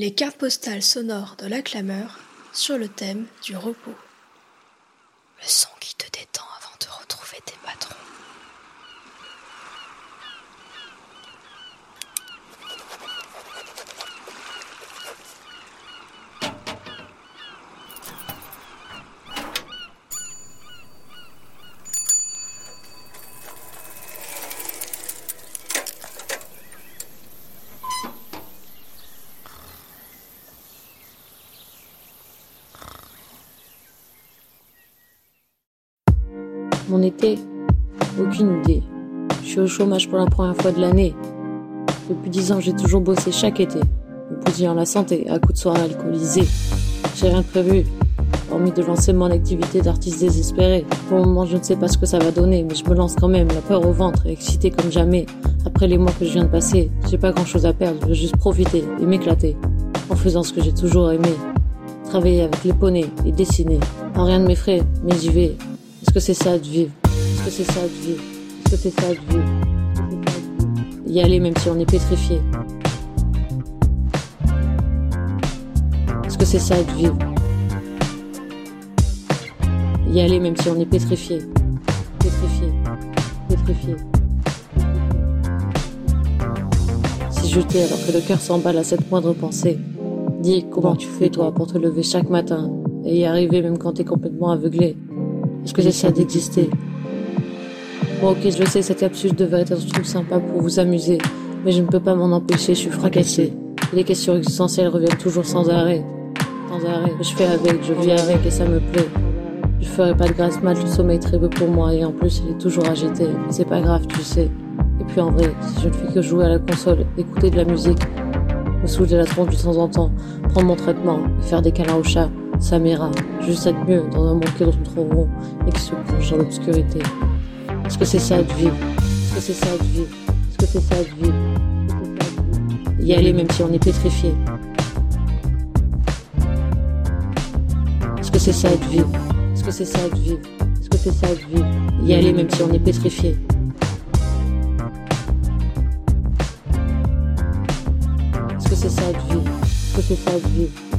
Les cartes postales sonores de la clameur sur le thème du repos qui te détend avant de retrouver tes patrons. Mon été Aucune idée. Je suis au chômage pour la première fois de l'année. Depuis dix ans, j'ai toujours bossé chaque été, me bousillant la santé à coups de soirées alcoolisées. J'ai rien de prévu, hormis de lancer mon activité d'artiste désespéré. Pour le moment, je ne sais pas ce que ça va donner, mais je me lance quand même, la peur au ventre, excité comme jamais. Après les mois que je viens de passer, j'ai pas grand chose à perdre, je veux juste profiter et m'éclater, en faisant ce que j'ai toujours aimé. Travailler avec les poneys et dessiner. En rien ne m'effraie, mais j'y vais, est-ce que c'est ça de vivre? Est-ce que c'est ça de vivre? Est-ce que c'est ça de vivre? Y aller même si on est pétrifié. Est-ce que c'est ça de vivre? Y aller même si on est pétrifié. Pétrifié. Pétrifié. Si je t'ai alors que le cœur s'emballe à cette moindre pensée, dis comment tu fais toi pour te lever chaque matin et y arriver même quand t'es complètement aveuglé? Est-ce que ça d'exister Bon ok, je le sais, cette capsule devrait être un truc sympa pour vous amuser, mais je ne peux pas m'en empêcher, je suis fracassé. Les questions existentielles reviennent toujours sans arrêt. Sans arrêt. Je fais avec, je vis avec et ça me plaît. Je ferai pas de grasse mat, le sommeil est très beau pour moi et en plus il est toujours agité. C'est pas grave, tu sais. Et puis en vrai, si je ne fais que jouer à la console, écouter de la musique, me soulever la tronche de temps en temps, prendre mon traitement et faire des câlins au chat, ça m'ira. Juste être mieux dans un monde qui est trop rond et qui se plonge dans l'obscurité. Est-ce que c'est ça de vivre? Est-ce que c'est ça de vivre? Est-ce que c'est ça de vivre? Y aller même si on est pétrifié. Est-ce que c'est ça de vivre? Est-ce que c'est ça de vivre? Est-ce que c'est ça de vivre? Y aller même si on est pétrifié. Est-ce que c'est ça de vivre? Est-ce que c'est ça de vivre?